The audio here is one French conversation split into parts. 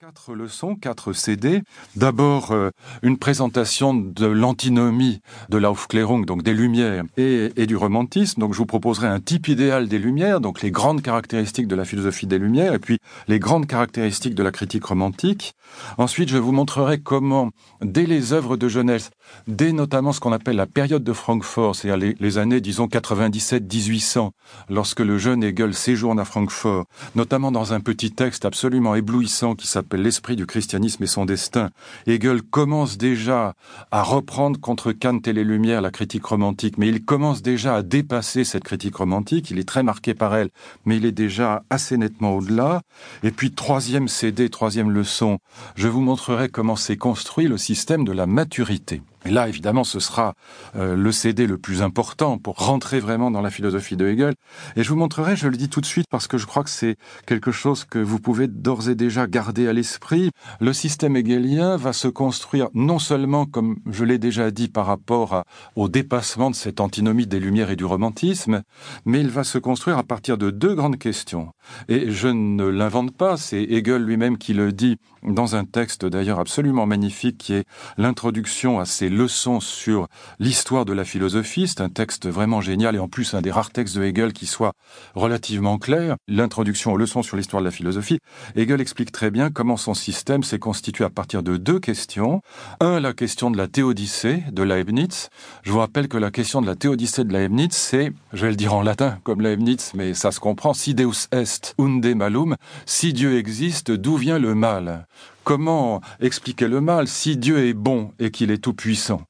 Quatre leçons, quatre CD. D'abord, euh, une présentation de l'antinomie de l'Aufklärung, donc des Lumières et, du romantisme. Donc, je vous proposerai un type idéal des Lumières, donc les grandes caractéristiques de la philosophie des Lumières, et puis les grandes caractéristiques de la critique romantique. Ensuite, je vous montrerai comment, dès les œuvres de jeunesse, dès notamment ce qu'on appelle la période de Francfort, c'est-à-dire les, les années, disons, 97-1800, lorsque le jeune Hegel séjourne à Francfort, notamment dans un petit texte absolument éblouissant qui s'appelle L'esprit du christianisme et son destin, Hegel commence déjà à reprendre contre Kant et les Lumières la critique romantique, mais il commence déjà à dépasser cette critique romantique, il est très marqué par elle, mais il est déjà assez nettement au-delà. Et puis troisième CD, troisième leçon, je vous montrerai comment s'est construit le système de la maturité. Et là, évidemment, ce sera euh, le CD le plus important pour rentrer vraiment dans la philosophie de Hegel. Et je vous montrerai, je le dis tout de suite, parce que je crois que c'est quelque chose que vous pouvez d'ores et déjà garder à l'esprit. Le système hegelien va se construire non seulement, comme je l'ai déjà dit, par rapport au dépassement de cette antinomie des Lumières et du romantisme, mais il va se construire à partir de deux grandes questions. Et je ne l'invente pas, c'est Hegel lui-même qui le dit dans un texte d'ailleurs absolument magnifique qui est l'introduction à ces leçons sur l'histoire de la philosophie. C'est un texte vraiment génial et en plus un des rares textes de Hegel qui soit relativement clair. L'introduction aux leçons sur l'histoire de la philosophie. Hegel explique très bien comment son système s'est constitué à partir de deux questions. Un, la question de la théodicée de Leibniz. Je vous rappelle que la question de la théodicée de Leibniz, c'est, je vais le dire en latin comme Leibniz, mais ça se comprend, si Deus est unde malum, si Dieu existe, d'où vient le mal? Comment expliquer le mal si Dieu est bon et qu'il est tout-puissant?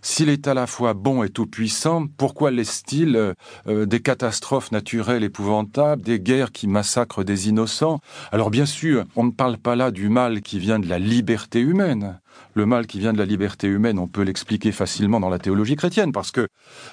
S'il est à la fois bon et tout-puissant, pourquoi laisse-t-il euh, des catastrophes naturelles épouvantables, des guerres qui massacrent des innocents? Alors bien sûr, on ne parle pas là du mal qui vient de la liberté humaine. Le mal qui vient de la liberté humaine, on peut l'expliquer facilement dans la théologie chrétienne, parce que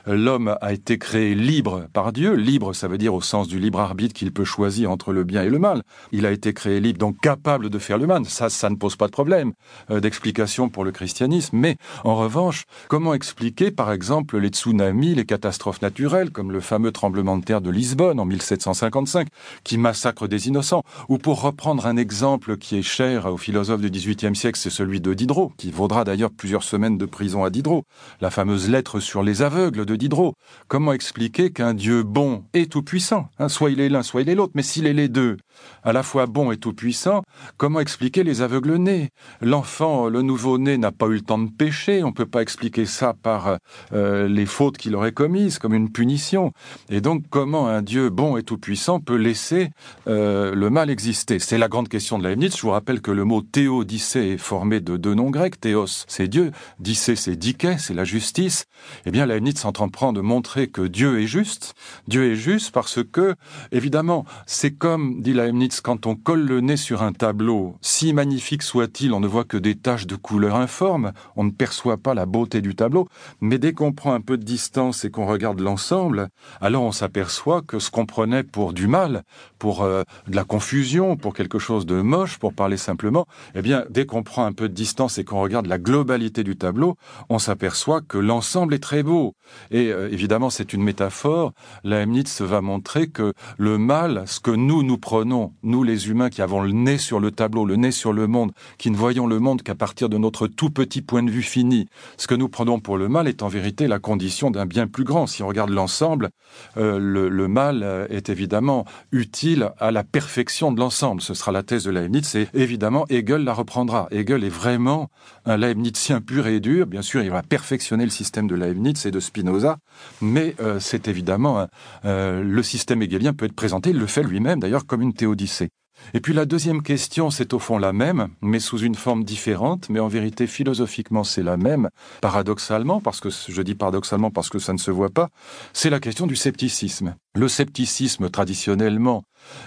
l'homme a été créé libre par Dieu. Libre, ça veut dire au sens du libre arbitre qu'il peut choisir entre le bien et le mal. Il a été créé libre, donc capable de faire le mal. Ça, ça ne pose pas de problème euh, d'explication pour le christianisme. Mais en revanche, comment expliquer, par exemple, les tsunamis, les catastrophes naturelles, comme le fameux tremblement de terre de Lisbonne en 1755, qui massacre des innocents? Ou pour reprendre un exemple qui est cher aux philosophes du XVIIIe siècle, c'est celui de Diderot Diderot, qui vaudra d'ailleurs plusieurs semaines de prison à Diderot, la fameuse lettre sur les aveugles de Diderot. Comment expliquer qu'un Dieu bon et tout-puissant, hein, soit il est l'un, soit il est l'autre, mais s'il est les deux, à la fois bon et tout-puissant, comment expliquer les aveugles nés? L'enfant, le nouveau-né, n'a pas eu le temps de pécher, on ne peut pas expliquer ça par euh, les fautes qu'il aurait commises, comme une punition. Et donc, comment un Dieu bon et tout-puissant peut laisser euh, le mal exister? C'est la grande question de Leibniz. Je vous rappelle que le mot théodicée est formé de deux noms grec, théos, c'est Dieu, dicé, c'est diké, c'est la justice, eh bien, Leibniz s'entreprend de montrer que Dieu est juste. Dieu est juste parce que, évidemment, c'est comme, dit Leibniz, quand on colle le nez sur un tableau, si magnifique soit-il, on ne voit que des taches de couleur informes, on ne perçoit pas la beauté du tableau, mais dès qu'on prend un peu de distance et qu'on regarde l'ensemble, alors on s'aperçoit que ce qu'on prenait pour du mal, pour euh, de la confusion, pour quelque chose de moche, pour parler simplement, eh bien, dès qu'on prend un peu de distance c'est qu'on regarde la globalité du tableau, on s'aperçoit que l'ensemble est très beau. Et euh, évidemment, c'est une métaphore. Leibniz va montrer que le mal, ce que nous, nous prenons, nous les humains qui avons le nez sur le tableau, le nez sur le monde, qui ne voyons le monde qu'à partir de notre tout petit point de vue fini, ce que nous prenons pour le mal est en vérité la condition d'un bien plus grand. Si on regarde l'ensemble, euh, le, mal est évidemment utile à la perfection de l'ensemble. Ce sera la thèse de Leibniz et évidemment Hegel la reprendra. Hegel est vraiment un Leibnizien pur et dur. Bien sûr, il va perfectionner le système de Leibniz et de Spinoza, mais euh, c'est évidemment euh, le système hegelien peut être présenté, il le fait lui-même d'ailleurs comme une théodicée. Et puis la deuxième question, c'est au fond la même, mais sous une forme différente, mais en vérité philosophiquement c'est la même, paradoxalement, parce que je dis paradoxalement parce que ça ne se voit pas, c'est la question du scepticisme. Le scepticisme, traditionnellement,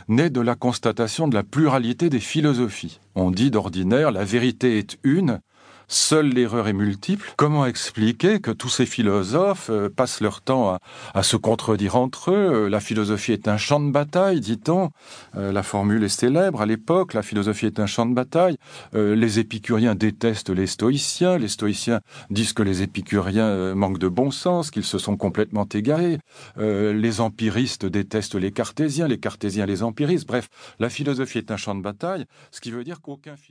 naît de la constatation de la pluralité des philosophies. On dit d'ordinaire la vérité est une, seule l'erreur est multiple. Comment expliquer que tous ces philosophes euh, passent leur temps à, se contredire entre eux? La philosophie est un champ de bataille, dit-on. Euh, la formule est célèbre à l'époque, la philosophie est un champ de bataille. Euh, les épicuriens détestent les stoïciens, les stoïciens disent que les épicuriens manquent de bon sens, qu'ils se sont complètement égarés. les empiristes détestent les cartésiens, les cartésiens les empiristes. Bref, la philosophie est un champ de bataille, ce qui veut dire qu'aucun philosophe